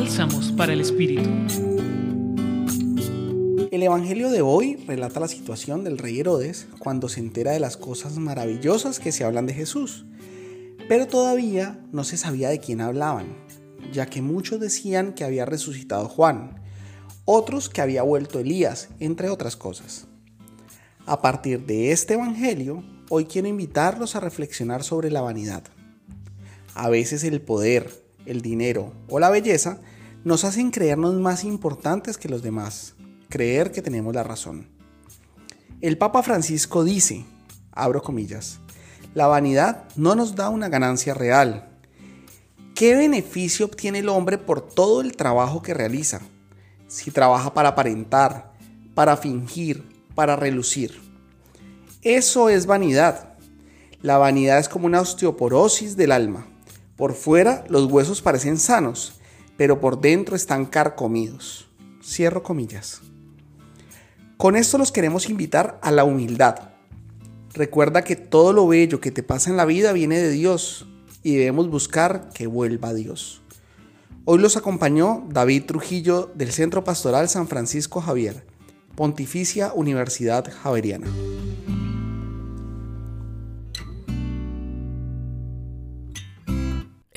Bálsamos para el Espíritu. El Evangelio de hoy relata la situación del rey Herodes cuando se entera de las cosas maravillosas que se hablan de Jesús. Pero todavía no se sabía de quién hablaban, ya que muchos decían que había resucitado Juan, otros que había vuelto Elías, entre otras cosas. A partir de este Evangelio, hoy quiero invitarlos a reflexionar sobre la vanidad. A veces el poder, el dinero o la belleza nos hacen creernos más importantes que los demás, creer que tenemos la razón. El Papa Francisco dice, abro comillas, la vanidad no nos da una ganancia real. ¿Qué beneficio obtiene el hombre por todo el trabajo que realiza? Si trabaja para aparentar, para fingir, para relucir. Eso es vanidad. La vanidad es como una osteoporosis del alma. Por fuera los huesos parecen sanos, pero por dentro están carcomidos. Cierro comillas. Con esto los queremos invitar a la humildad. Recuerda que todo lo bello que te pasa en la vida viene de Dios y debemos buscar que vuelva a Dios. Hoy los acompañó David Trujillo del Centro Pastoral San Francisco Javier. Pontificia Universidad Javeriana.